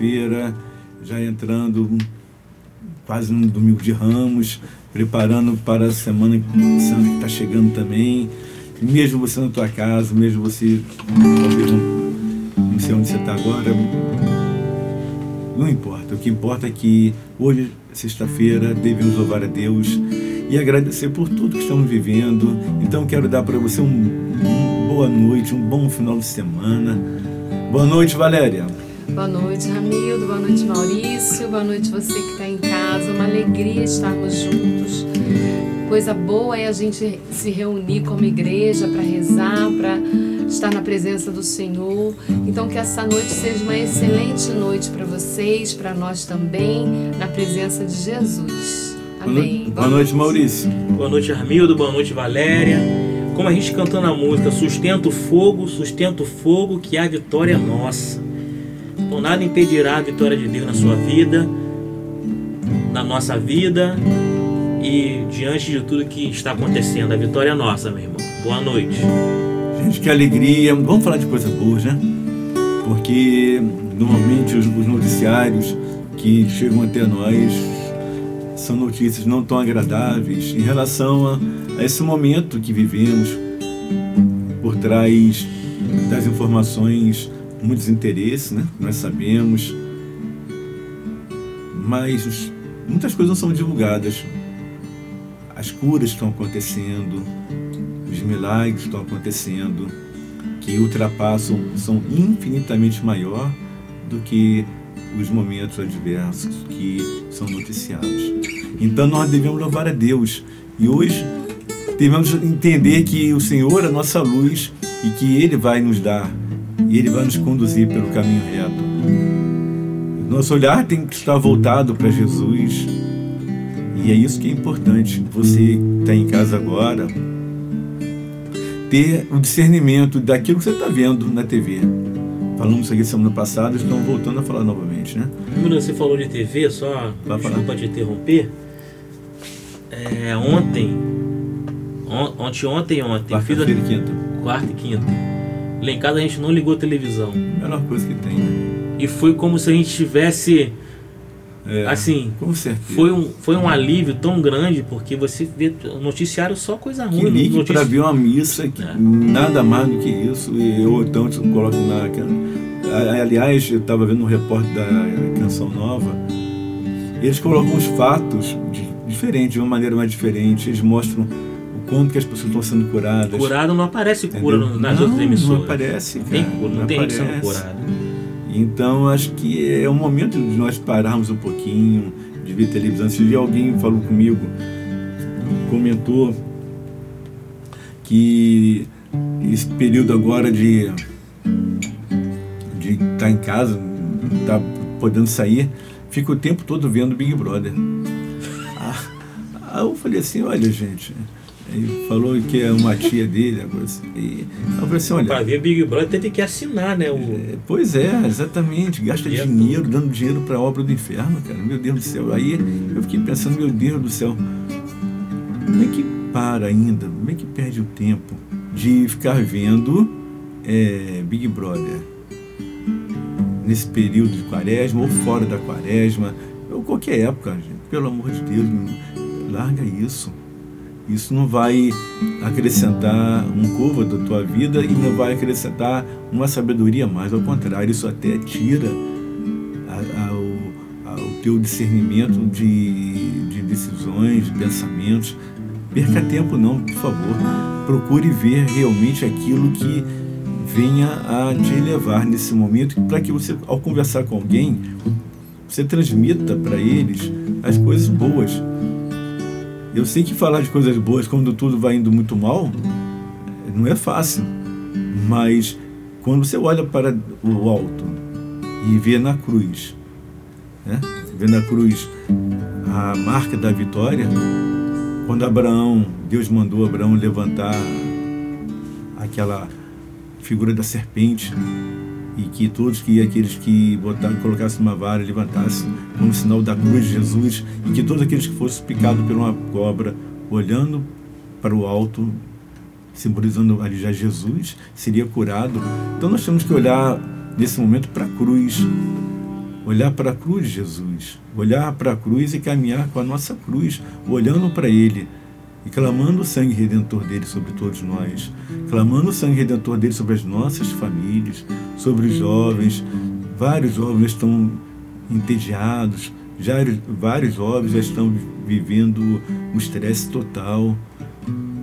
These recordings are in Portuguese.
Sexta-feira, já entrando quase no domingo de Ramos, preparando para a semana santa que está chegando também. Mesmo você na tua casa, mesmo você não, sei onde você está agora, não importa. O que importa é que hoje, sexta-feira, devemos louvar a Deus e agradecer por tudo que estamos vivendo. Então quero dar para você um, um boa noite, um bom final de semana Boa noite, Valéria. Boa noite, Ramildo. Boa noite, Maurício. Boa noite, você que está em casa. Uma alegria estarmos juntos. Coisa boa é a gente se reunir como igreja para rezar, para estar na presença do Senhor. Então, que essa noite seja uma excelente noite para vocês, para nós também, na presença de Jesus. Amém. Boa noite, Maurício. Boa noite, Armildo. Boa noite, Valéria como a gente cantando a música, sustenta o fogo, sustenta o fogo, que a vitória é nossa. Nada impedirá a vitória de Deus na sua vida, na nossa vida e diante de tudo que está acontecendo. A vitória é nossa, meu irmão. Boa noite. Gente, que alegria. Vamos falar de coisas boas, né? Porque normalmente os, os noticiários que chegam até nós são notícias não tão agradáveis em relação a a esse momento que vivemos, por trás das informações, muitos interesses, né? Nós sabemos, mas muitas coisas não são divulgadas. As curas estão acontecendo, os milagres estão acontecendo, que ultrapassam, são infinitamente maior do que os momentos adversos que são noticiados. Então nós devemos louvar a Deus. E hoje devemos entender que o Senhor é a nossa luz e que Ele vai nos dar e Ele vai nos conduzir pelo caminho reto. Nosso olhar tem que estar voltado para Jesus e é isso que é importante. Você que está em casa agora, ter o discernimento daquilo que você está vendo na TV. Falamos isso aqui semana passada, estão voltando a falar novamente, né? Você falou de TV, só Vai desculpa falar. te interromper. É, ontem Ontem, ontem, ontem. Quarta-feira e quinta. Quarta e quinta. Lá em casa a gente não ligou a televisão. Melhor coisa que tem, né? E foi como se a gente tivesse. É, assim, com certeza. Foi um, foi um alívio tão grande porque você vê noticiário só coisa ruim. Que ligue para ver uma missa, que é. nada mais do que isso. E eu então te coloco na. Aliás, eu estava vendo um repórter da Canção Nova. Eles colocam os fatos de, diferente, de uma maneira mais diferente. Eles mostram quando que as pessoas estão sendo curadas. Curado não aparece cura Entendeu? nas não, outras emissoras. Não aparece, cara. Tem cura, não, não tem aparece. gente sendo curado. Então acho que é o momento de nós pararmos um pouquinho, de ver televisão. Se dia alguém falou comigo, comentou que esse período agora de de estar tá em casa, tá podendo sair, fica o tempo todo vendo Big Brother. Aí eu falei assim, olha gente, ele falou que é uma tia dele, assim. E eu falei assim, olha. Para ver Big Brother tem que assinar, né? O... É, pois é, exatamente. Gasta E é dinheiro, dando dinheiro para a obra do inferno, cara. Meu Deus do céu. Aí eu fiquei pensando, meu Deus do céu, como é que para ainda? Como é que perde o tempo de ficar vendo é, Big Brother? Nesse período de quaresma ou fora da quaresma, ou qualquer época, gente. Pelo amor de Deus, larga isso. Isso não vai acrescentar um curva da tua vida e não vai acrescentar uma sabedoria mais. Ao contrário, isso até tira a, a, o, a, o teu discernimento de, de decisões, de pensamentos. Perca tempo não, por favor. Procure ver realmente aquilo que venha a te levar nesse momento para que você, ao conversar com alguém, você transmita para eles as coisas boas eu sei que falar de coisas boas quando tudo vai indo muito mal não é fácil, mas quando você olha para o alto e vê na cruz, né? vê na cruz a marca da vitória, quando Abraão, Deus mandou Abraão levantar aquela figura da serpente e que todos que aqueles que colocassem uma vara levantassem como sinal da cruz de Jesus e que todos aqueles que fossem picados por uma cobra olhando para o alto simbolizando ali já Jesus seria curado. Então nós temos que olhar nesse momento para a cruz. Olhar para a cruz de Jesus. Olhar para a cruz e caminhar com a nossa cruz olhando para ele e clamando o sangue redentor dele sobre todos nós, clamando o sangue redentor dele sobre as nossas famílias, sobre os jovens. Vários jovens estão entediados, já, vários jovens já estão vivendo um estresse total.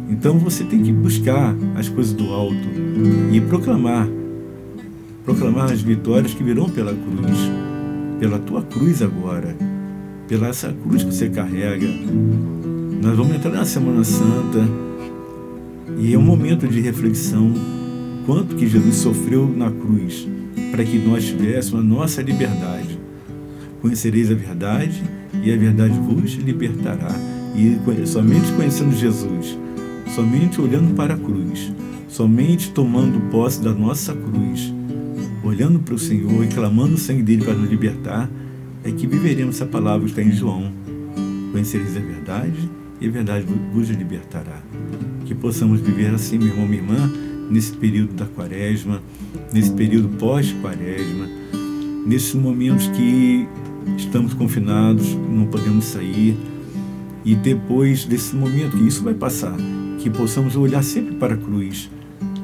Então você tem que buscar as coisas do alto e proclamar, proclamar as vitórias que virão pela cruz, pela tua cruz agora, pela essa cruz que você carrega. Nós vamos entrar na Semana Santa e é um momento de reflexão quanto que Jesus sofreu na cruz para que nós tivéssemos a nossa liberdade. Conhecereis a verdade e a verdade vos libertará. E somente conhecendo Jesus, somente olhando para a cruz, somente tomando posse da nossa cruz, olhando para o Senhor e clamando o sangue dele para nos libertar, é que viveremos essa palavra que está em João. Conhecereis a verdade e a verdade vos libertará. Que possamos viver assim, meu irmão, minha irmã, nesse período da quaresma, nesse período pós-quaresma, nesses momentos que estamos confinados, não podemos sair, e depois desse momento, que isso vai passar, que possamos olhar sempre para a cruz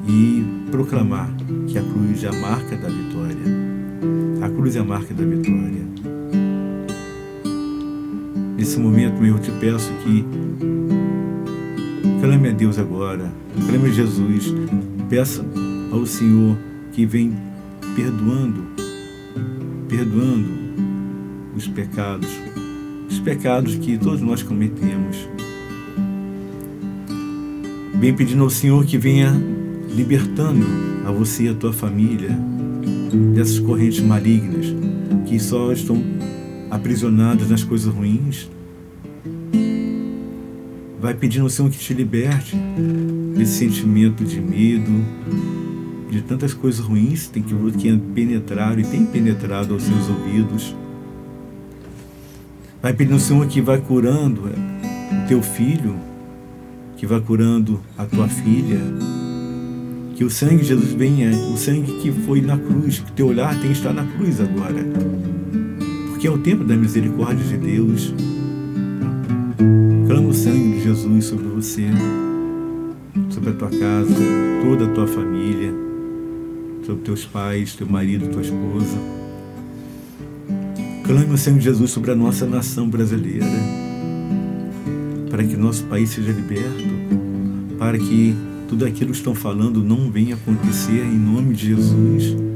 e proclamar que a cruz é a marca da vitória. A cruz é a marca da vitória. Nesse momento, eu te peço que clame a Deus agora, clame a Jesus, peça ao Senhor que vem perdoando, perdoando os pecados, os pecados que todos nós cometemos. Vem pedindo ao Senhor que venha libertando a você e a tua família dessas correntes malignas que só estão aprisionadas nas coisas ruins. Vai pedindo ao Senhor que te liberte desse sentimento de medo, de tantas coisas ruins que, que penetraram e tem penetrado aos seus ouvidos. Vai pedindo ao Senhor que vai curando o teu filho, que vai curando a tua filha, que o sangue de Jesus venha, o sangue que foi na cruz, que teu olhar tem que estar na cruz agora que é o tempo da misericórdia de Deus. Clama o sangue de Jesus sobre você, sobre a tua casa, toda a tua família, sobre teus pais, teu marido, tua esposa. Clame o sangue de Jesus sobre a nossa nação brasileira, para que nosso país seja liberto, para que tudo aquilo que estão falando não venha acontecer em nome de Jesus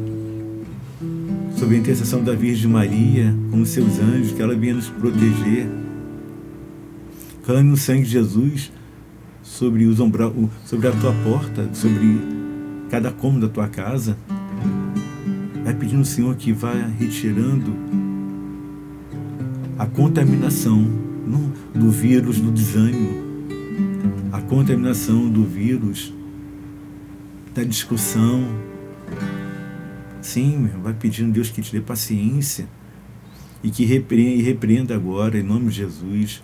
sob a intercessão da Virgem Maria, com os seus anjos, que ela venha nos proteger. Clame o sangue de Jesus sobre, os ombra, sobre a tua porta, sobre cada cômodo da tua casa. Vai pedindo ao Senhor que vá retirando a contaminação do vírus do desânimo, a contaminação do vírus da discussão. Sim, vai pedindo a Deus que te dê paciência e que repreenda, repreenda agora, em nome de Jesus,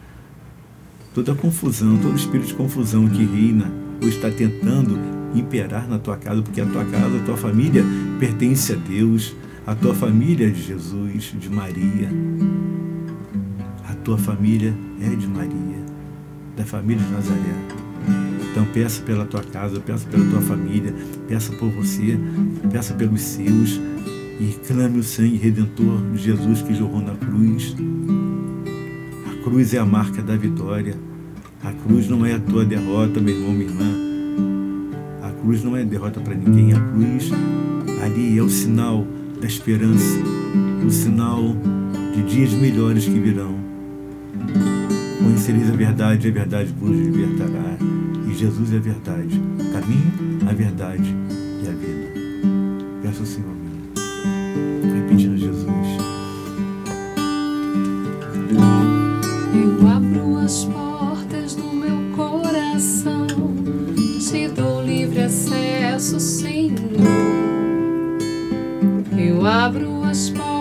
toda a confusão, todo espírito de confusão que reina ou está tentando imperar na tua casa, porque a tua casa, a tua família pertence a Deus, a tua família é de Jesus, de Maria. A tua família é de Maria, da família de Nazaré. Então peça pela tua casa, peça pela tua família, peça por você, peça pelos seus e clame o sangue redentor de Jesus que jorrou na cruz. A cruz é a marca da vitória. A cruz não é a tua derrota, meu irmão, minha irmã. A cruz não é derrota para ninguém. A cruz ali é o sinal da esperança, o sinal de dias melhores que virão. Conhecereis a verdade, a verdade vos libertará. Jesus é a verdade, caminho, a verdade e a vida. Peço ao Senhor, repetindo Jesus. Eu abro as portas do meu coração, te dou livre acesso, Senhor. Eu abro as portas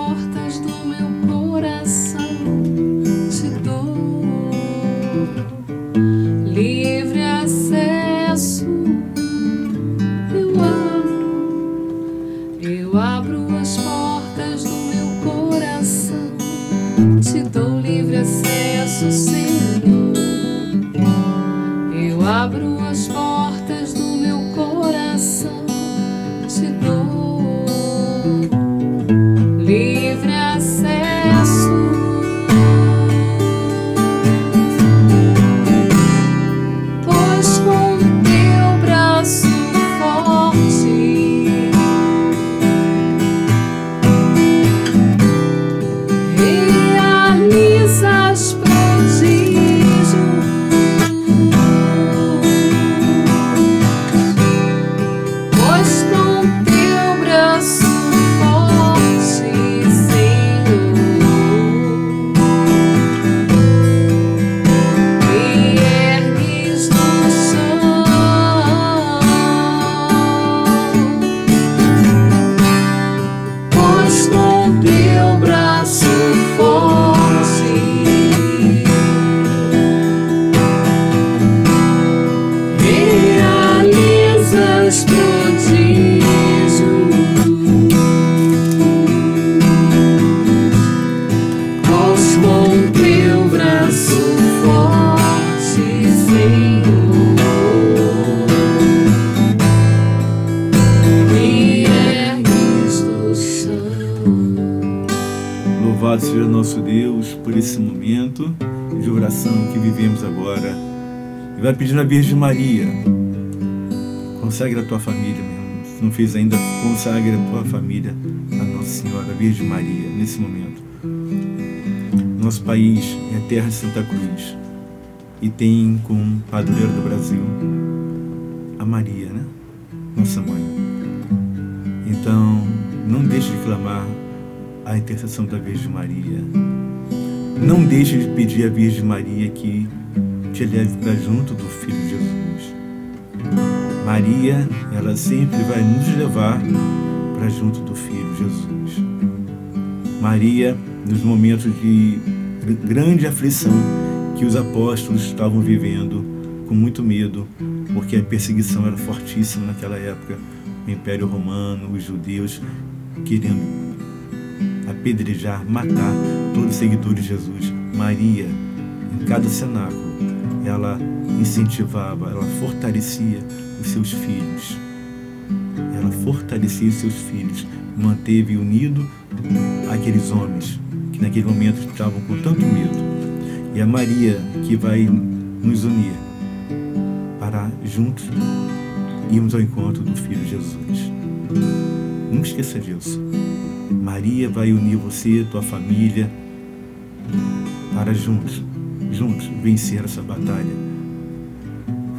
vai pedindo a Virgem Maria. Consagra a tua família, meu. Se não fez ainda, consagra a tua família a Nossa Senhora, a Virgem Maria, nesse momento. Nosso país é a terra de Santa Cruz. E tem como padroeira do Brasil a Maria, né? Nossa mãe. Então, não deixe de clamar a intercessão da Virgem Maria. Não deixe de pedir à Virgem Maria que te leve para junto do Filho Jesus. Maria, ela sempre vai nos levar para junto do Filho Jesus. Maria, nos momentos de grande aflição que os apóstolos estavam vivendo, com muito medo, porque a perseguição era fortíssima naquela época, o Império Romano, os judeus querendo apedrejar, matar todos os seguidores de Jesus. Maria, em cada cenáculo, ela incentivava, ela fortalecia os seus filhos. Ela fortalecia os seus filhos, manteve unido aqueles homens que naquele momento estavam com tanto medo. E a Maria que vai nos unir para juntos irmos ao encontro do Filho Jesus. Nunca esqueça disso. Maria vai unir você, tua família, para juntos, juntos vencer essa batalha.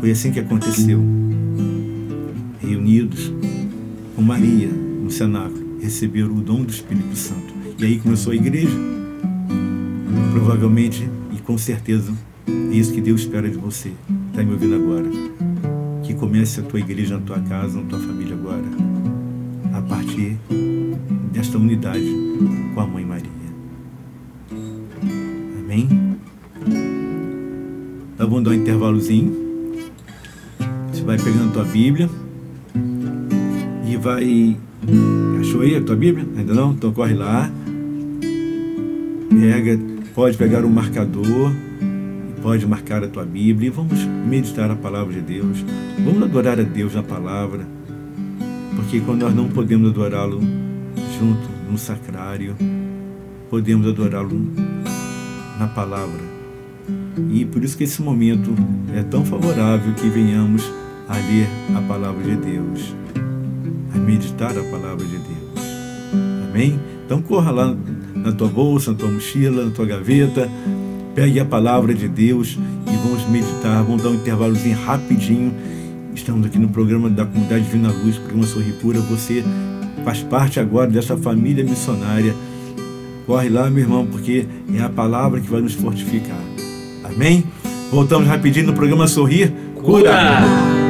Foi assim que aconteceu. Reunidos com Maria no cenáculo, receberam o dom do Espírito Santo. E aí começou a igreja. Provavelmente, e com certeza é isso que Deus espera de você. Está me ouvindo agora? Que comece a tua igreja na tua casa, na tua família agora. A partir desta unidade com a Mãe Maria. Amém? Dar um intervalozinho. Você vai pegando tua Bíblia e vai. Achou aí a tua Bíblia? Ainda não? Então corre lá. Pega, pode pegar um marcador, pode marcar a tua Bíblia e vamos meditar a palavra de Deus. Vamos adorar a Deus na palavra. Porque quando nós não podemos adorá-lo junto no sacrário, podemos adorá-lo na palavra. E por isso que esse momento é tão favorável que venhamos a ler a palavra de Deus, a meditar a palavra de Deus. Amém? Então corra lá na tua bolsa, na tua mochila, na tua gaveta, pegue a palavra de Deus e vamos meditar, vamos dar um intervalozinho rapidinho. Estamos aqui no programa da Comunidade Divina Luz, programa Sorri Pura. Você faz parte agora dessa família missionária. Corre lá, meu irmão, porque é a palavra que vai nos fortificar. Amém? Voltamos rapidinho no programa Sorrir Cura. Cura.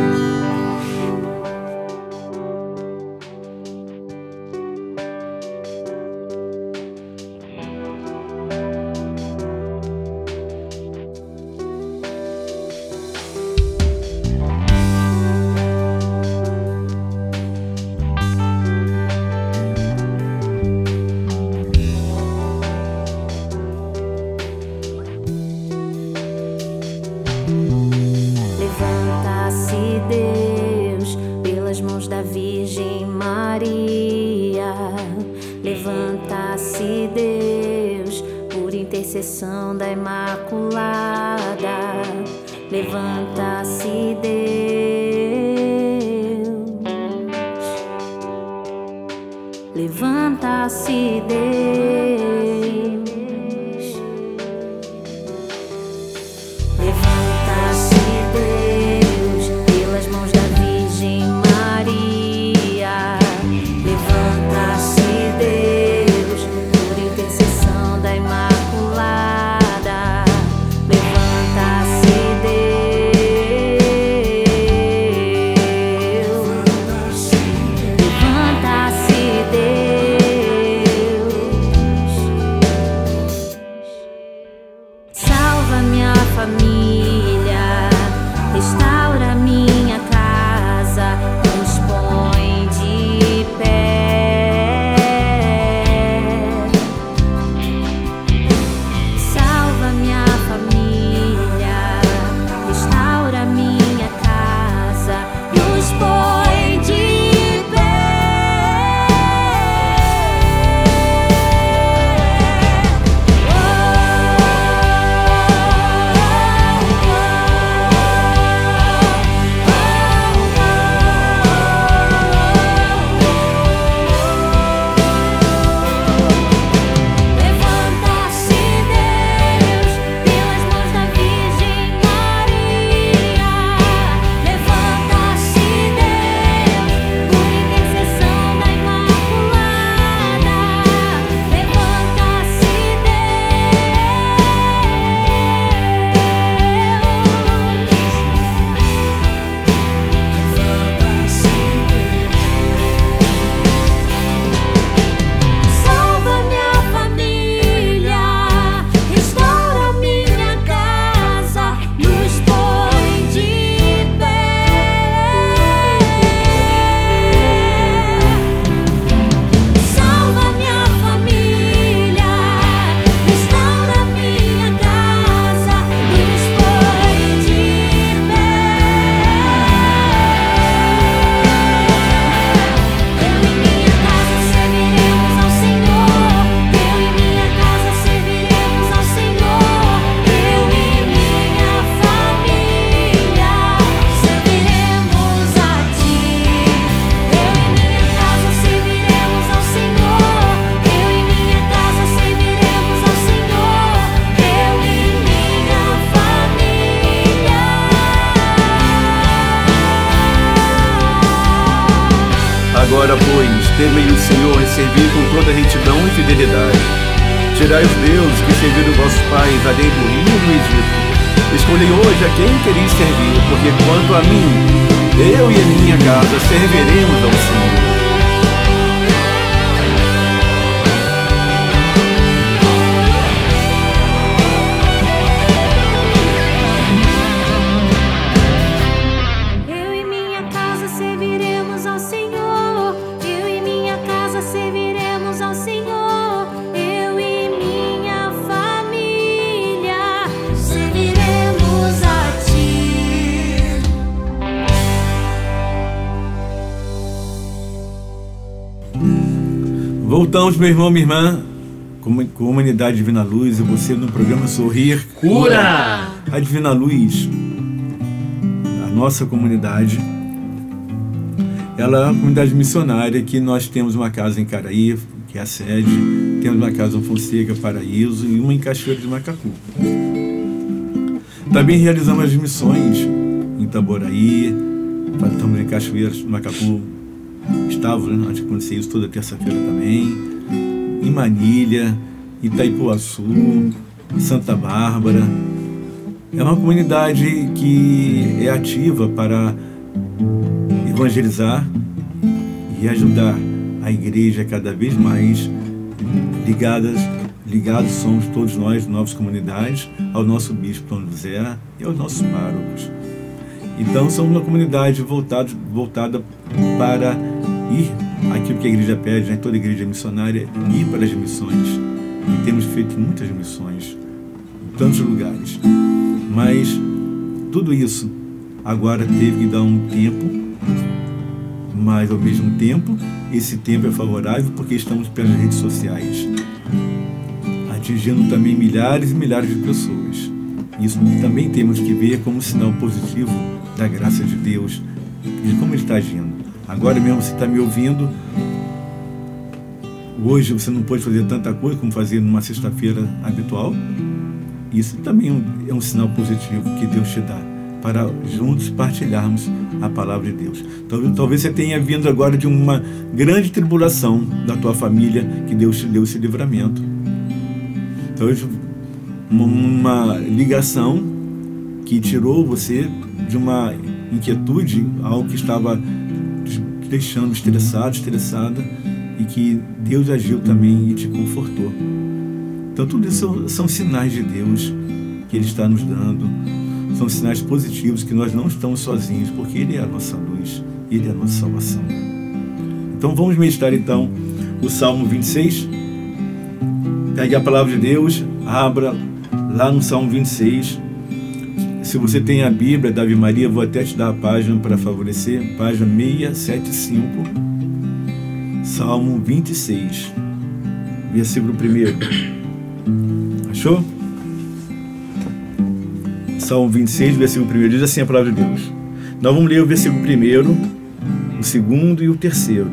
Agora, pois, Voltamos, meu irmão, minha irmã, Comunidade Divina Luz, e você no programa Sorrir Cura! A Divina Luz, a nossa comunidade, ela é uma comunidade missionária que nós temos uma casa em Caraí, que é a sede, temos uma casa em Fonseca, Paraíso e uma em Cachoeira de Macacu. Também realizamos as missões em Taboraí, estamos em Cachoeira de Macacu, estava né, de acontecer isso toda terça-feira também, em Manilha, Itaipuaçu, Santa Bárbara. É uma comunidade que é ativa para evangelizar e ajudar a igreja cada vez mais ligadas, ligados somos todos nós, novas comunidades, ao nosso bispo Dom José e aos nossos párocos. Então somos uma comunidade voltada, voltada para ir aquilo que a igreja pede, né? toda igreja missionária, ir para as missões. E temos feito muitas missões em tantos lugares. Mas tudo isso agora teve que dar um tempo, mas ao mesmo tempo esse tempo é favorável porque estamos pelas redes sociais, atingindo também milhares e milhares de pessoas. Isso também temos que ver como sinal positivo da graça de Deus, de como Ele está agindo. Agora mesmo você está me ouvindo. Hoje você não pode fazer tanta coisa como fazia numa sexta-feira habitual. Isso também é um sinal positivo que Deus te dá para juntos partilharmos a palavra de Deus. Talvez, talvez você tenha vindo agora de uma grande tribulação da tua família que Deus te deu esse livramento. Talvez uma ligação que tirou você de uma inquietude, algo que estava deixando estressado, estressada, e que Deus agiu também e te confortou. Então, tudo isso são sinais de Deus que Ele está nos dando, são sinais positivos que nós não estamos sozinhos, porque Ele é a nossa luz, Ele é a nossa salvação. Então, vamos meditar então o Salmo 26. Pegue a palavra de Deus, abra lá no Salmo 26 se você tem a Bíblia, Davi Maria, vou até te dar a página para favorecer, página 675, Salmo 26, versículo 1. Achou? Salmo 26, versículo 1, diz assim a palavra de Deus. Nós vamos ler o versículo 1, o segundo e o terceiro.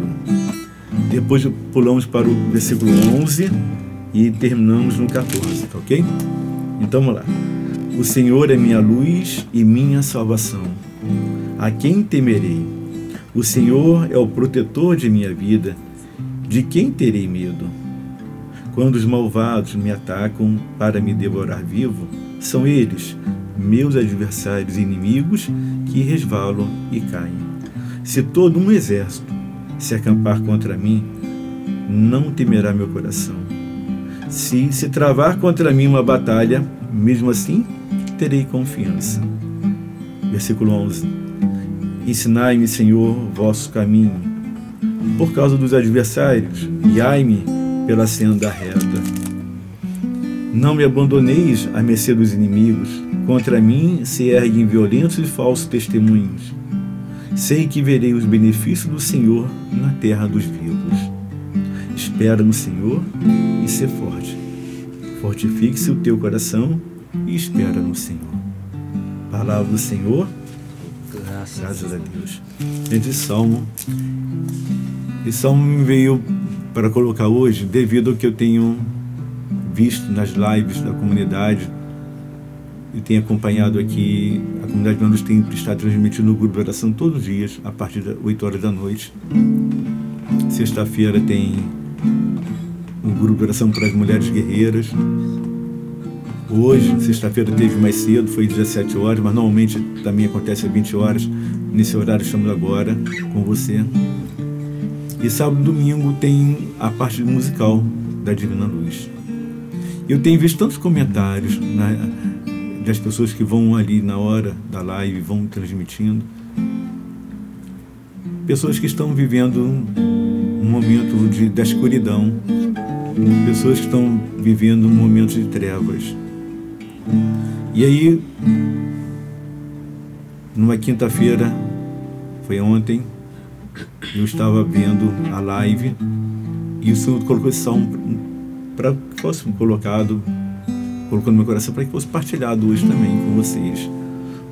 Depois pulamos para o versículo 11 e terminamos no 14, tá ok? Então vamos lá. O Senhor é minha luz e minha salvação. A quem temerei? O Senhor é o protetor de minha vida. De quem terei medo? Quando os malvados me atacam para me devorar vivo, são eles, meus adversários e inimigos, que resvalam e caem. Se todo um exército se acampar contra mim, não temerá meu coração. Se se travar contra mim uma batalha, mesmo assim terei confiança. Versículo 11: Ensinai-me, Senhor, vosso caminho, por causa dos adversários, guiai-me pela senda reta. Não me abandoneis à mercê dos inimigos, contra mim se erguem violentos e falsos testemunhos. Sei que verei os benefícios do Senhor na terra dos vivos. Espera no Senhor ser forte. Fortifique-se o teu coração e espera no Senhor. Palavra do Senhor, graças, a Deus. Esse salmo, esse salmo me veio para colocar hoje devido ao que eu tenho visto nas lives da comunidade e tenho acompanhado aqui, a comunidade de Manos tem estado transmitindo no grupo de oração todos os dias, a partir das 8 horas da noite. Sexta-feira tem um grupo oração para as mulheres guerreiras. Hoje, sexta-feira, teve mais cedo, foi 17 horas, mas normalmente também acontece às 20 horas. Nesse horário estamos agora com você. E sábado e domingo tem a parte musical da Divina Luz. Eu tenho visto tantos comentários né, das pessoas que vão ali na hora da live, vão transmitindo. Pessoas que estão vivendo um momento de, da escuridão. Pessoas que estão vivendo um momento de trevas. E aí, numa quinta-feira, foi ontem, eu estava vendo a live e o Senhor colocou esse salmo para que fosse colocado, colocou no meu coração para que fosse partilhado hoje também com vocês.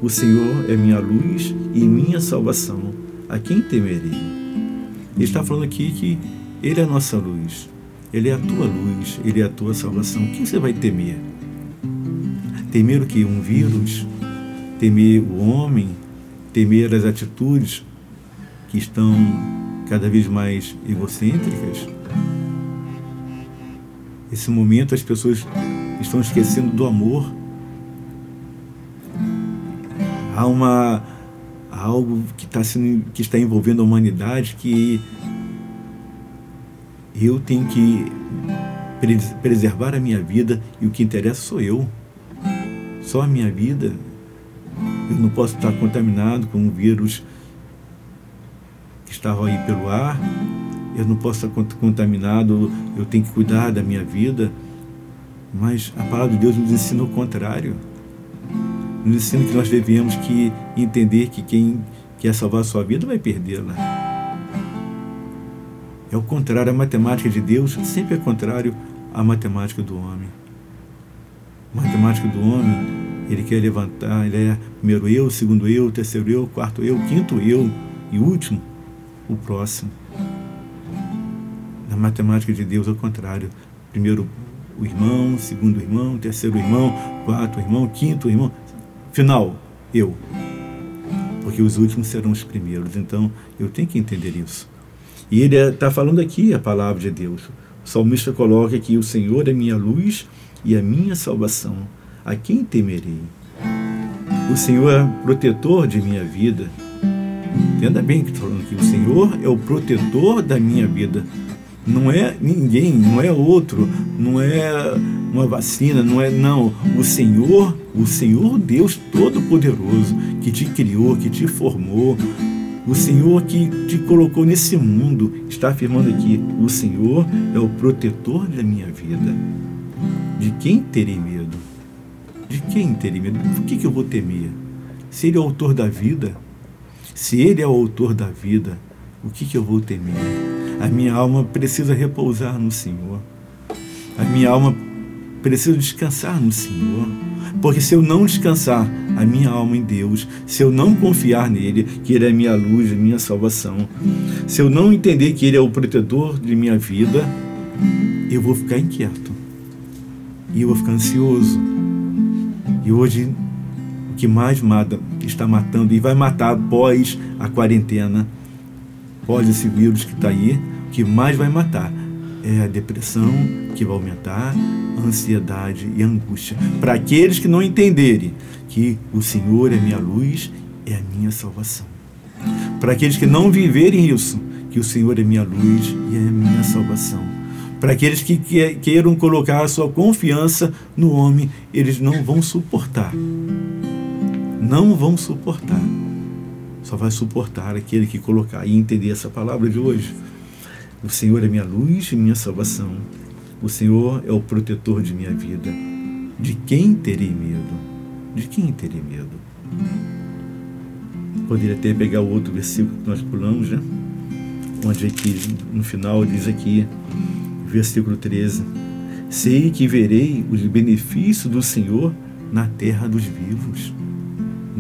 O Senhor é minha luz e minha salvação. A quem temerei? Ele está falando aqui que Ele é a nossa luz. Ele é a tua luz, Ele é a tua salvação. Quem você vai temer? Temer o que? Um vírus? Temer o homem? Temer as atitudes que estão cada vez mais egocêntricas. Esse momento as pessoas estão esquecendo do amor. Há uma há algo que está sendo, que está envolvendo a humanidade que eu tenho que preservar a minha vida e o que interessa sou eu. Só a minha vida. Eu não posso estar contaminado com um vírus que estava aí pelo ar, eu não posso estar contaminado, eu tenho que cuidar da minha vida. Mas a palavra de Deus nos ensina o contrário. Nos ensina que nós devemos que entender que quem quer salvar a sua vida vai perdê-la. É o contrário, a matemática de Deus sempre é contrário à matemática do homem. A matemática do homem, ele quer levantar, ele é primeiro eu, segundo eu, terceiro eu, quarto eu, quinto eu e último o próximo. Na matemática de Deus, ao contrário. Primeiro o irmão, segundo irmão, terceiro irmão, quarto irmão, quinto irmão. Final, eu. Porque os últimos serão os primeiros. Então, eu tenho que entender isso. E ele está falando aqui a palavra de Deus. O salmista coloca aqui: O Senhor é minha luz e a minha salvação. A quem temerei? O Senhor é protetor de minha vida. Entenda bem que estou falando aqui. O Senhor é o protetor da minha vida. Não é ninguém, não é outro, não é uma vacina, não é não. O Senhor, o Senhor Deus Todo-Poderoso, que te criou, que te formou, o Senhor que te colocou nesse mundo, está afirmando aqui: o Senhor é o protetor da minha vida. De quem terei medo? De quem terei medo? Por que, que eu vou temer? Se Ele é o autor da vida, se Ele é o autor da vida, o que, que eu vou temer? A minha alma precisa repousar no Senhor. A minha alma precisa descansar no Senhor. Porque se eu não descansar a minha alma em Deus, se eu não confiar nele, que Ele é minha luz, minha salvação, se eu não entender que Ele é o protetor de minha vida, eu vou ficar inquieto. E eu vou ficar ansioso. E hoje que mais mata, está matando e vai matar após a quarentena, após esse vírus que está aí, o que mais vai matar é a depressão, que vai aumentar, a ansiedade e a angústia. Para aqueles que não entenderem que o Senhor é minha luz, é a minha salvação. Para aqueles que não viverem isso, que o Senhor é minha luz e é a minha salvação. Para aqueles que queiram colocar a sua confiança no homem, eles não vão suportar não vão suportar. Só vai suportar aquele que colocar e entender essa palavra de hoje. O Senhor é minha luz e minha salvação. O Senhor é o protetor de minha vida. De quem terei medo? De quem terei medo? Poderia até pegar o outro versículo que nós pulamos, né? Onde aqui no final diz aqui, versículo 13: Sei que verei os benefícios do Senhor na terra dos vivos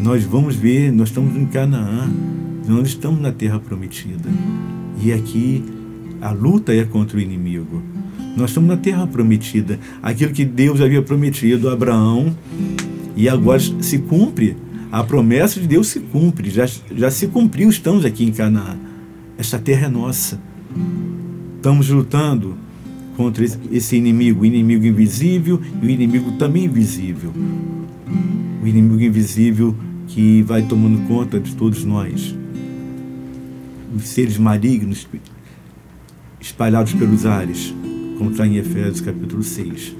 nós vamos ver, nós estamos em Canaã, nós estamos na terra prometida. E aqui a luta é contra o inimigo. Nós estamos na terra prometida, aquilo que Deus havia prometido a Abraão, e agora se cumpre. A promessa de Deus se cumpre, já, já se cumpriu, estamos aqui em Canaã. Esta terra é nossa. Estamos lutando contra esse inimigo, o inimigo invisível e o inimigo também invisível. O inimigo invisível que vai tomando conta de todos nós. Os seres malignos espalhados pelos ares, como está em Efésios capítulo 6.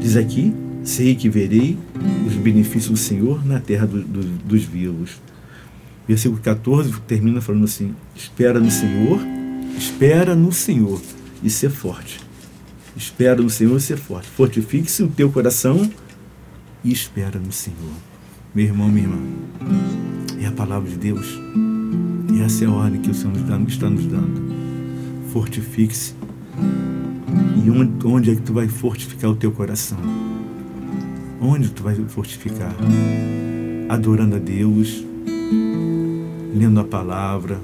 Diz aqui: Sei que verei os benefícios do Senhor na terra do, do, dos vivos. Versículo 14 termina falando assim: Espera no Senhor, espera no Senhor e ser forte. Espera no Senhor e ser forte. Fortifique-se o teu coração e espera no Senhor. Meu irmão, minha irmã, é a palavra de Deus. Essa é a ordem que o Senhor está nos dando. Fortifique-se. E onde, onde é que tu vai fortificar o teu coração? Onde tu vai fortificar? Adorando a Deus, lendo a palavra,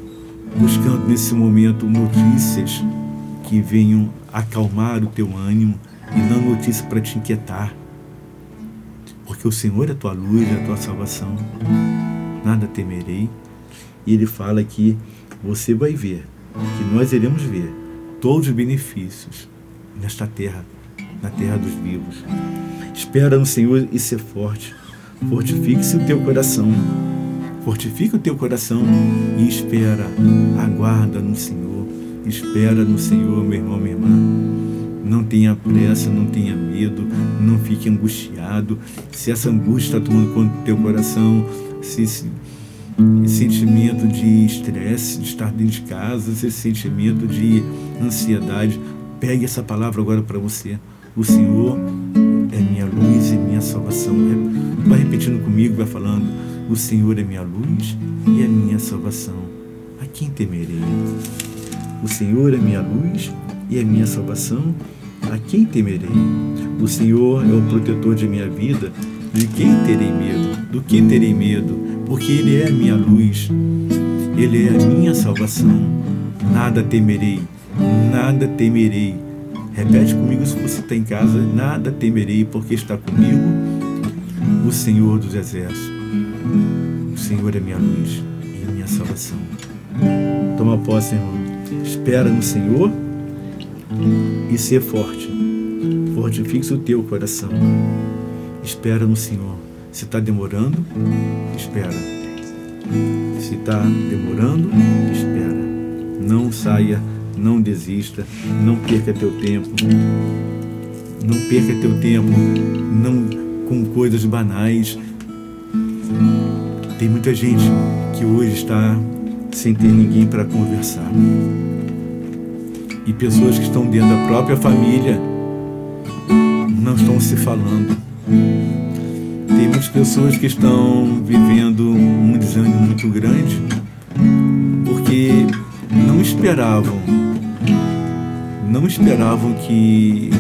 buscando nesse momento notícias que venham acalmar o teu ânimo e não notícias para te inquietar. Porque o Senhor é a tua luz, é a tua salvação. Nada temerei. E ele fala que você vai ver, que nós iremos ver todos os benefícios nesta terra, na terra dos vivos. Espera no Senhor e ser forte. Fortifique-se o teu coração Fortifica o teu coração e espera, aguarda no Senhor. Espera no Senhor, meu irmão, minha irmã. Não tenha pressa, não tenha medo, não fique angustiado. Se essa angústia está tomando conta do teu coração, se esse sentimento de estresse, de estar dentro de casa, esse sentimento de ansiedade, pegue essa palavra agora para você. O Senhor é minha luz e minha salvação. Vai repetindo comigo, vai falando. O Senhor é minha luz e é minha salvação. A quem temerei? O Senhor é minha luz e é minha salvação. A quem temerei? O Senhor é o protetor de minha vida. De quem terei medo? Do que terei medo? Porque Ele é a minha luz. Ele é a minha salvação. Nada temerei. Nada temerei. Repete comigo se você está em casa. Nada temerei, porque está comigo o Senhor dos Exércitos. O Senhor é minha luz e minha salvação. Toma posse, irmão. Espera no Senhor e ser forte. Fortifique o teu coração. Espera no Senhor. Se está demorando, espera. Se está demorando, espera. Não saia, não desista, não perca teu tempo. Não perca teu tempo não com coisas banais, tem muita gente que hoje está sem ter ninguém para conversar. E pessoas que estão dentro da própria família não estão se falando. Tem muitas pessoas que estão vivendo um desânimo muito grande porque não esperavam, não esperavam que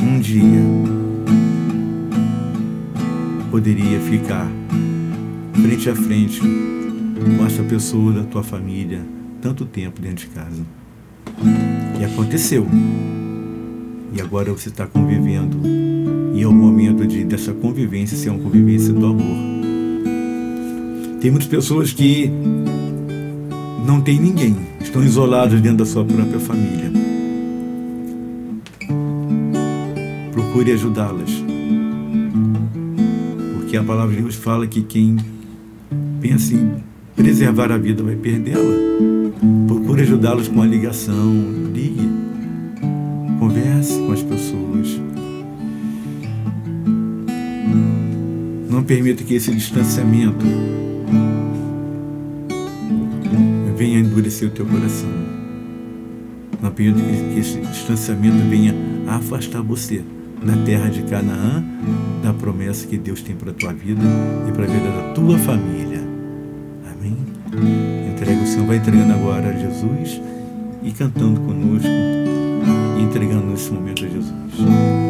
um dia poderia ficar frente a frente com essa pessoa da tua família tanto tempo dentro de casa. E aconteceu. E agora você está convivendo. O momento de, dessa convivência ser uma convivência do amor. Tem muitas pessoas que não tem ninguém, estão isoladas dentro da sua própria família. Procure ajudá-las. Porque a palavra de Deus fala que quem pensa em preservar a vida, vai perdê-la. Procure ajudá-los com a ligação, ligue, Não permita que esse distanciamento venha endurecer o teu coração. Não permita que esse distanciamento venha afastar você da terra de Canaã, da promessa que Deus tem para a tua vida e para a vida da tua família. Entrega o Senhor, vai entregando agora a Jesus e cantando conosco entregando nesse momento a Jesus.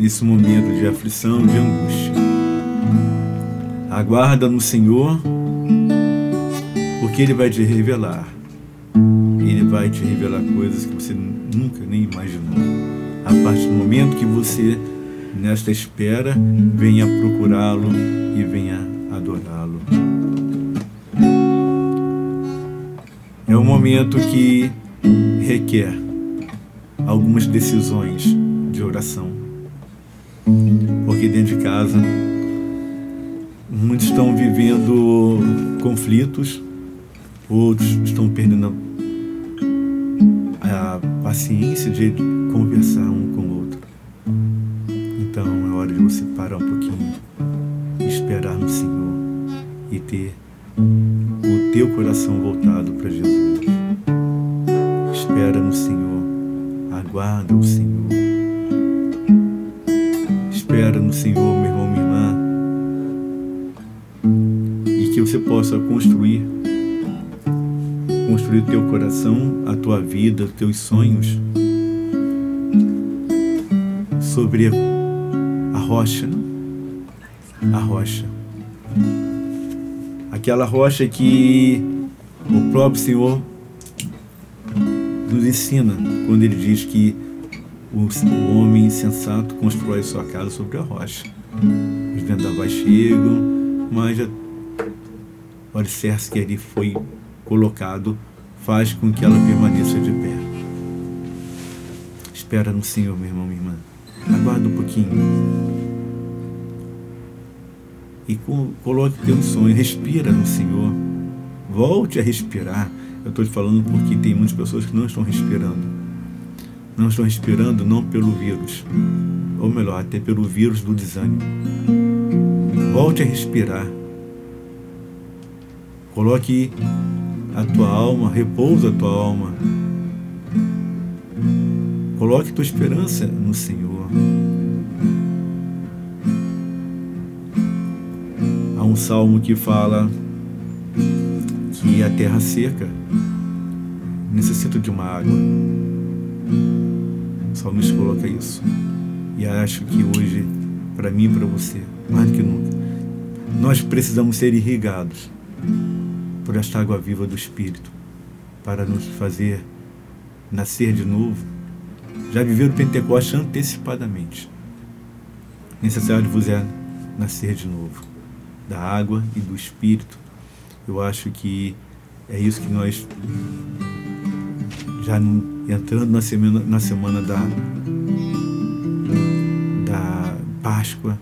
Nesse momento de aflição, de angústia. Aguarda no Senhor, porque Ele vai te revelar. Ele vai te revelar coisas que você nunca nem imaginou. A partir do momento que você, nesta espera, venha procurá-lo e venha adorá-lo. É um momento que requer algumas decisões de oração porque dentro de casa muitos estão vivendo conflitos, outros estão perdendo a paciência de conversar um com o outro. Então é hora de você parar um pouquinho, esperar no Senhor e ter o teu coração voltado para Jesus. Espera no Senhor, aguarda o Senhor. Espera no Senhor, meu irmão, minha irmã, e que você possa construir, construir teu coração, a tua vida, teus sonhos. Sobre a rocha, a rocha, aquela rocha que o próprio Senhor nos ensina quando ele diz que o, o homem insensato constrói sua casa sobre a rocha. Os vendavais chegam, mas o alicerce que ali foi colocado faz com que ela permaneça de pé. Espera no Senhor, meu irmão, minha irmã. Aguarda um pouquinho. E coloque teu sonho, respira no Senhor. Volte a respirar. Eu estou te falando porque tem muitas pessoas que não estão respirando não estão respirando não pelo vírus, ou melhor, até pelo vírus do desânimo. Volte a respirar. Coloque a tua alma, repousa a tua alma. Coloque tua esperança no Senhor. Há um salmo que fala que a terra seca necessita de uma água. O salmista coloca isso. E acho que hoje, para mim e para você, mais do que nunca, nós precisamos ser irrigados por esta água viva do Espírito para nos fazer nascer de novo. Já viver o Pentecoste antecipadamente. Necessário vos é nascer de novo da água e do Espírito. Eu acho que é isso que nós já entrando na semana, na semana da, da Páscoa.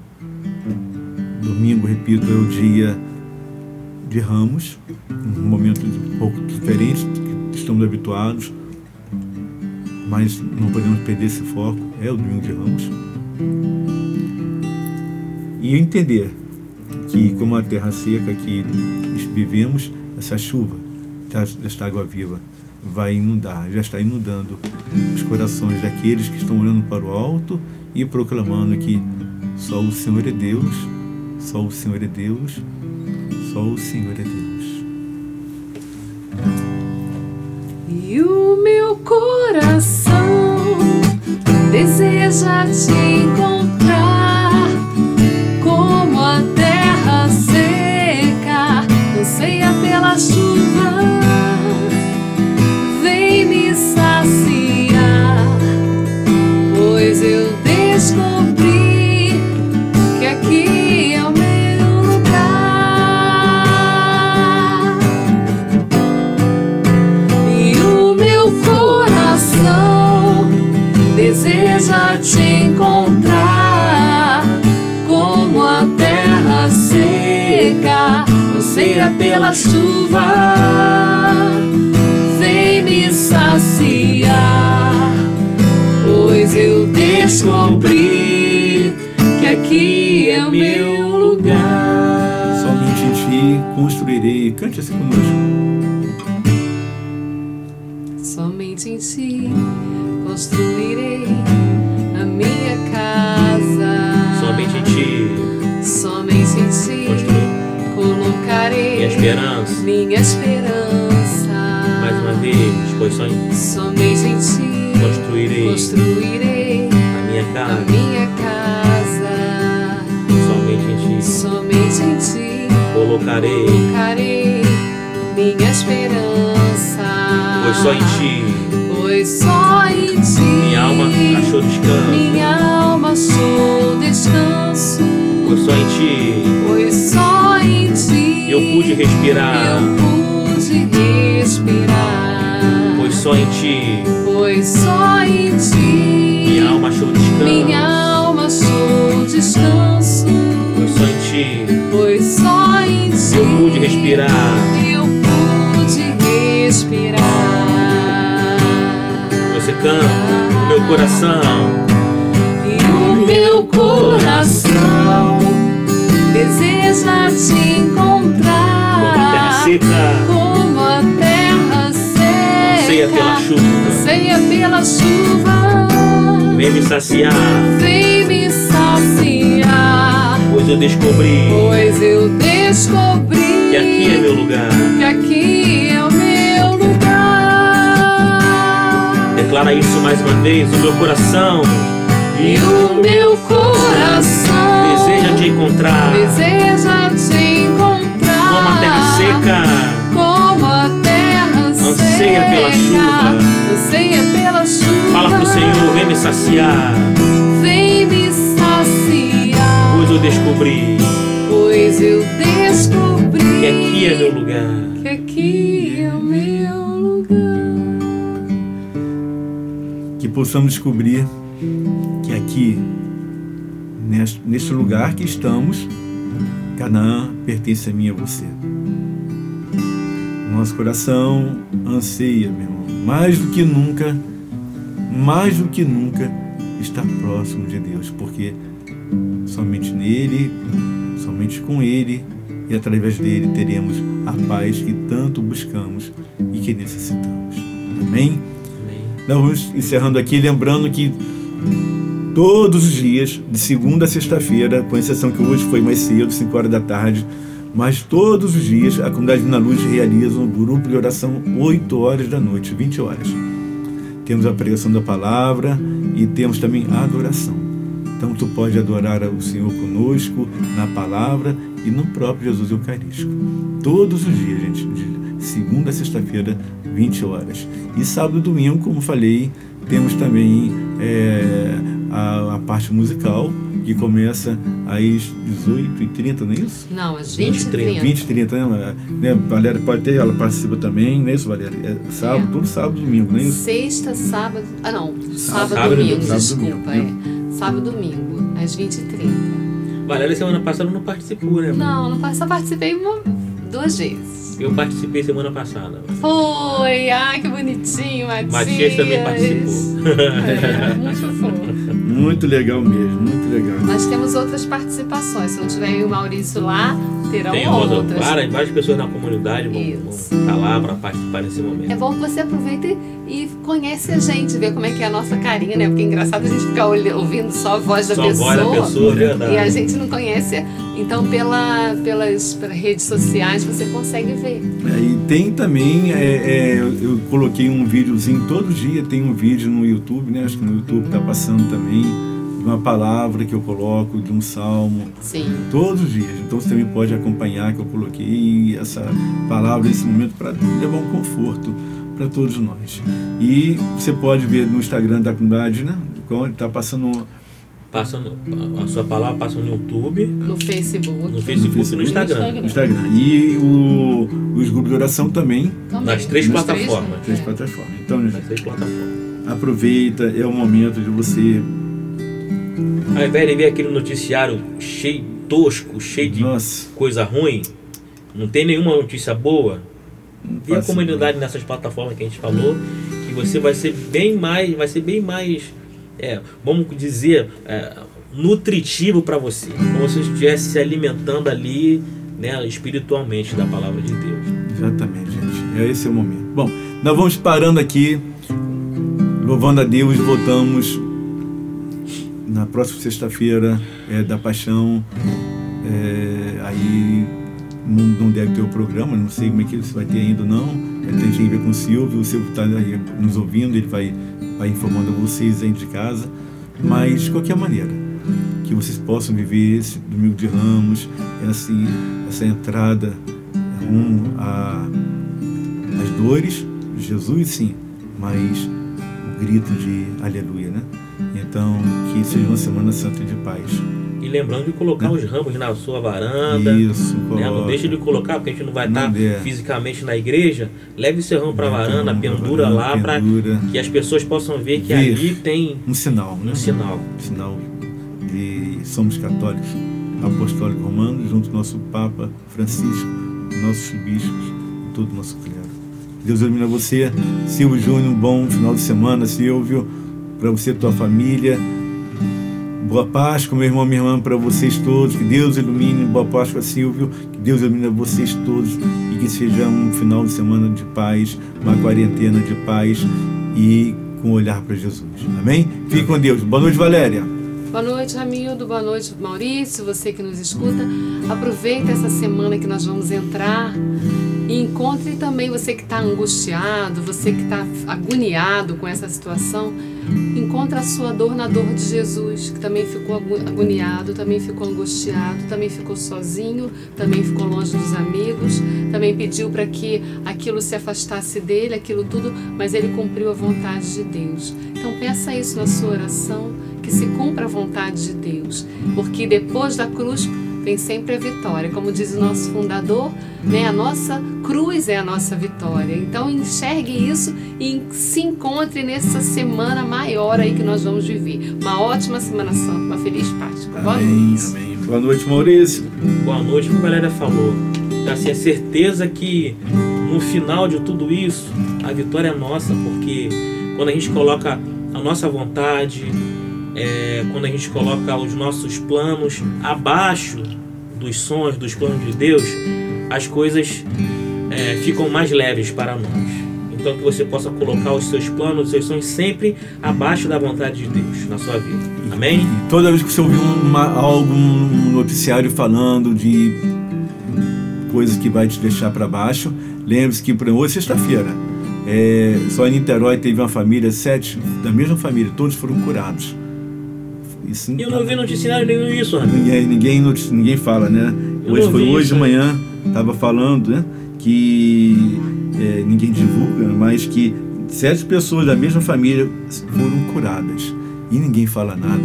Domingo, repito, é o dia de Ramos, um momento um pouco diferente do que estamos habituados, mas não podemos perder esse foco, é o Domingo de Ramos. E entender que, como a terra seca que vivemos, essa chuva, desta água viva, vai inundar, já está inundando os corações daqueles que estão olhando para o alto e proclamando que só o Senhor é Deus, só o Senhor é Deus, só o Senhor é Deus. E o meu coração deseja te encontrar anseia pela chuva. Vem me saciar, pois eu descobri que aqui é o meu lugar. Somente em ti construirei. Cante assim conosco. Somente em ti construirei minha esperança. minha esperança. Mais uma vez, pois só em Somente em ti construirei construirei a minha a casa. minha casa. Somente em ti Somente em ti colocarei, colocarei minha esperança. pois só em ti Pois só em ti minha alma achou descanso. minha alma achou descanso. Pois só em ti Pois só em ti eu pude respirar. eu pude respirar. Pois só em ti Pois só em ti minha alma achou descanso. minha alma achou descanso. Pois só em ti Pois só em ti eu pude respirar. eu pude respirar. Você canta meu coração. E o meu coração deseja te encontrar seca como a terra anseia pela seca chuva. anseia pela chuva. Vem me saciar, Vem me saciar, pois eu descobri pois eu descobri que aqui é meu lugar. que aqui é o meu lugar. Declara isso mais uma vez, o meu coração E o meu coração deseja te encontrar. deseja te seca como a terra Anseia pela chuva. anseia pela chuva. Fala pro Senhor, vem me saciar, Vem me saciar, pois eu descobri pois eu descobri que aqui é meu lugar. que aqui é o meu lugar. Que possamos descobrir que aqui, neste lugar que estamos, Canaã pertence a mim e a você. Nosso coração anseia, meu irmão, mais do que nunca, mais do que nunca, estar próximo de Deus, porque somente nele, somente com ele e através dele teremos a paz que tanto buscamos e que necessitamos. Amém? Amém. Nós vamos encerrando aqui, lembrando que todos os dias, de segunda a sexta-feira, com exceção que hoje foi mais cedo, 5 horas da tarde, mas todos os dias a comunidade na Luz realiza um grupo de oração 8 horas da noite, 20 horas. Temos a pregação da palavra e temos também a adoração. Então tu pode adorar o Senhor conosco na palavra e no próprio Jesus Eucarístico. Todos os dias, gente, de segunda a sexta-feira, 20 horas. E sábado e domingo, como falei, temos também é, a, a parte musical, que começa às 18h30, não é isso? Não, às 20, 20 30. 20 30 né? né? Valéria pode ter, ela participa também, não é isso, Valéria? É sábado, É. todo sábado e domingo, não é isso? Sexta, sábado. Ah, não. Sábado, sábado e domingo. Sábado e desculpa. domingo. é. Sábado domingo, às 20h30. Valéria semana passada não participou, né? Não, não, só participei uma, duas vezes. Eu participei semana passada. Foi! Ai, que bonitinho, Matias. Matias também participou. É, muito fofo. Muito legal mesmo, muito legal. Nós temos outras participações. Se não tiver o Maurício lá, terão Tem outra, outras. várias, várias pessoas na comunidade vão, vão Isso. estar lá para participar desse momento. É bom que você aproveita e conhece a gente, vê como é que é a nossa carinha, né? Porque é engraçado a gente ficar ouvindo só a voz da Só pessoa. voz da pessoa, verdade. E a gente não conhece. Então, pela, pelas, pelas redes sociais, você consegue ver. É, e tem também, é, é, eu, coloquei um videozinho, todo dia tem um vídeo no YouTube, né? Acho que no YouTube está passando também, uma palavra que eu coloco, de um salmo, Sim. todos os dias. Então você também pode acompanhar que eu coloquei essa palavra nesse momento para levar um conforto para todos nós. E você pode ver no Instagram da comunidade, né? Quando está passando Passa no- a sua palavra passa no YouTube, No Facebook. no Facebook e no Instagram. no Instagram. E o, os grupos de oração também, Também. Nas três Nos plataformas. três é. plataformas. Então, Nas três plataformas. aproveita, é o momento de você. Ao invés de ver aquele noticiário cheio, tosco, cheio de Nossa, coisa ruim, não tem nenhuma notícia boa, vê a comunidade nessas plataformas que a gente falou, que você vai ser bem mais, vai ser bem mais, é, vamos dizer, é, nutritivo para você, como se você estivesse se alimentando ali, né, espiritualmente da palavra de Deus. exatamente, gente. É esse o momento. Bom, nós vamos parando aqui, louvando a Deus, voltamos na próxima sexta-feira é, da Paixão. É, aí não, não deve ter o programa, não sei como é que você vai ter ainda não. É, tem que ver com o Silvio, o Silvio está nos ouvindo, ele vai, vai informando vocês aí de casa. Mas, de qualquer maneira, que vocês possam viver esse domingo de ramos, essa, essa entrada rumo a, as dores Jesus, sim, mas o grito de aleluia, né? Então, que seja uma semana santa de paz. E lembrando de colocar Né? os ramos na sua varanda. Isso, né? Não deixe de colocar, porque a gente não vai estar der. fisicamente na igreja. Leve seu ramo para a varanda, pendura varanda, lá para que as pessoas possam ver que Ver. ali tem Um sinal, né? um sinal. Um sinal de somos católicos, apostólicos romanos, junto ao nosso Papa Francisco, nossos bispos, e todo o nosso clero. Deus ilumina você, Silvio Júnior, um bom final de semana, Silvio, para você e tua família. Boa Páscoa, meu irmão, minha irmã, para vocês todos. Que Deus ilumine. Boa Páscoa, Silvio. Que Deus ilumine vocês todos e que seja um final de semana de paz, uma quarentena de paz e com olhar para Jesus. Amém? Fique com Deus. Boa noite, Valéria. Boa noite, Ramildo. Boa noite, Maurício. Você que nos escuta. Aproveita essa semana que nós vamos entrar e encontre também você que está angustiado, você que está agoniado com essa situação. Encontra a sua dor na dor de Jesus, que também ficou agoniado, também ficou angustiado, também ficou sozinho, também ficou longe dos amigos, também pediu para que aquilo se afastasse dele, aquilo tudo, mas ele cumpriu a vontade de Deus. Então peça isso na sua oração, que se cumpra a vontade de Deus, porque depois da cruz vem sempre a vitória. Como diz o nosso fundador, né, a nossa cruz é a nossa vitória. Então enxergue isso e se encontre nessa semana maior aí que nós vamos viver. Uma ótima Semana Santa, uma feliz Páscoa. Boa Amém, noite. amém. Boa noite, Maurício. Boa noite, como a galera falou. Assim, a certeza que no final de tudo isso, a vitória é nossa, porque quando a gente coloca a nossa vontade, é, quando a gente coloca os nossos planos abaixo dos sonhos, dos planos de Deus, as coisas é, ficam mais leves para nós. Então que você possa colocar os seus planos, os seus sonhos sempre abaixo da vontade de Deus na sua vida. Amém? E toda vez que você ouvir uma, algo, um noticiário falando de coisas que vai te deixar para baixo, lembre-se que exemplo, hoje é sexta-feira. É, só em Niterói teve uma família, sete da mesma família, todos foram curados. Isso, Eu não vi noticiário nenhum isso, Ramiro. Ninguém, ninguém, notici- ninguém fala, né? Eu Hoje foi hoje isso de aí. manhã, estava falando, né? Que é, ninguém divulga, mas que sete pessoas da mesma família foram curadas. E ninguém fala nada.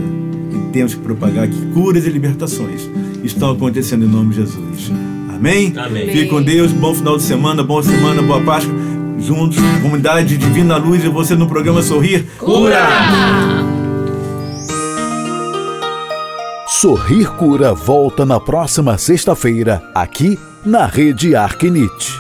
E temos que propagar que curas e libertações estão acontecendo em nome de Jesus. Amém? Amém. Fique com Deus, bom final de semana, boa semana, boa Páscoa. Juntos, comunidade Divina Luz e você no programa Sorrir. Sorrir Cura volta na próxima sexta-feira, aqui na Rede Arquinite.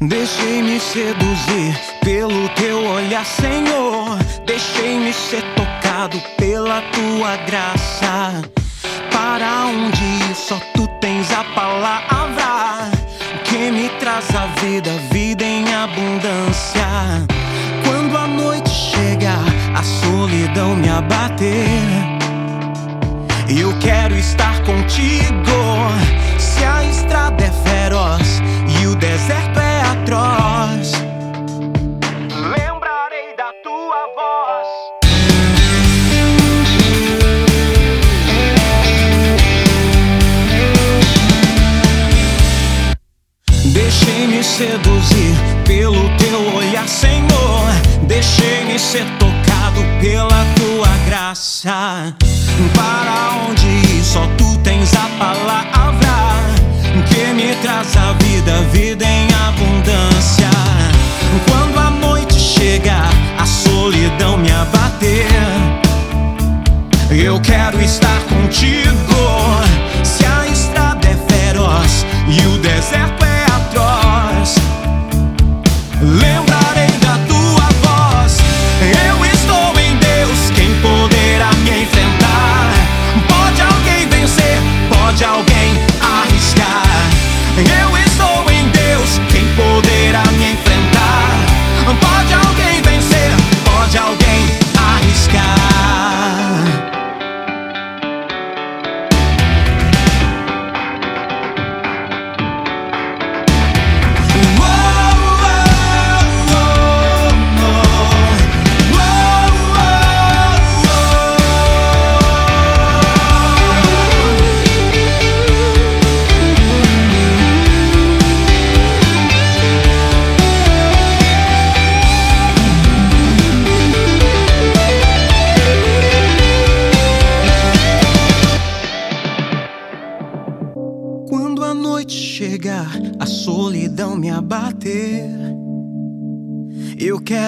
Deixei-me seduzir pelo teu olhar sem Ser tocado pela tua graça. Para onde só tu tens a palavra que me traz a vida, vida em abundância. Quando a noite chega, a solidão me abater. Eu quero estar contigo. Se a estrada é seduzir pelo teu olhar, Senhor. Deixei-me ser tocado pela tua graça. Para onde ir, só tu tens a palavra que me traz a vida, vida em abundância. Quando a noite chega, a solidão me abater. Eu quero estar contigo.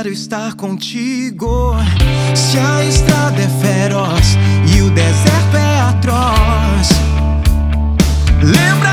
Quero estar contigo. Se a estrada é feroz e o deserto é atroz, voz.